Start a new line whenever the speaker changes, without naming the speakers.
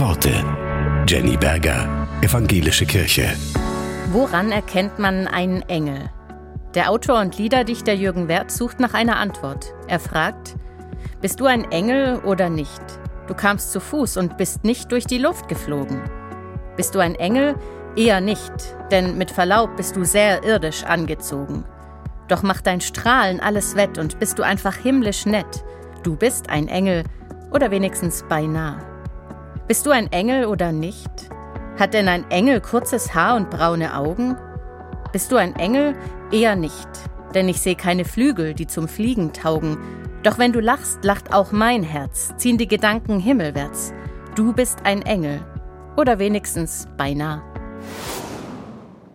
Worte. Jenny Berger, Evangelische Kirche.
Woran erkennt man einen Engel? Der Autor und Liederdichter Jürgen Werth sucht nach einer Antwort. Er fragt, bist du ein Engel oder nicht? Du kamst zu Fuß und bist nicht durch die Luft geflogen. Bist du ein Engel? Eher nicht, denn mit Verlaub bist du sehr irdisch angezogen. Doch macht dein Strahlen alles wett und bist du einfach himmlisch nett. Du bist ein Engel oder wenigstens beinahe. Bist du ein Engel oder nicht? Hat denn ein Engel kurzes Haar und braune Augen? Bist du ein Engel? Eher nicht, denn ich sehe keine Flügel, die zum Fliegen taugen. Doch wenn du lachst, lacht auch mein Herz, ziehen die Gedanken himmelwärts. Du bist ein Engel. Oder wenigstens beinahe.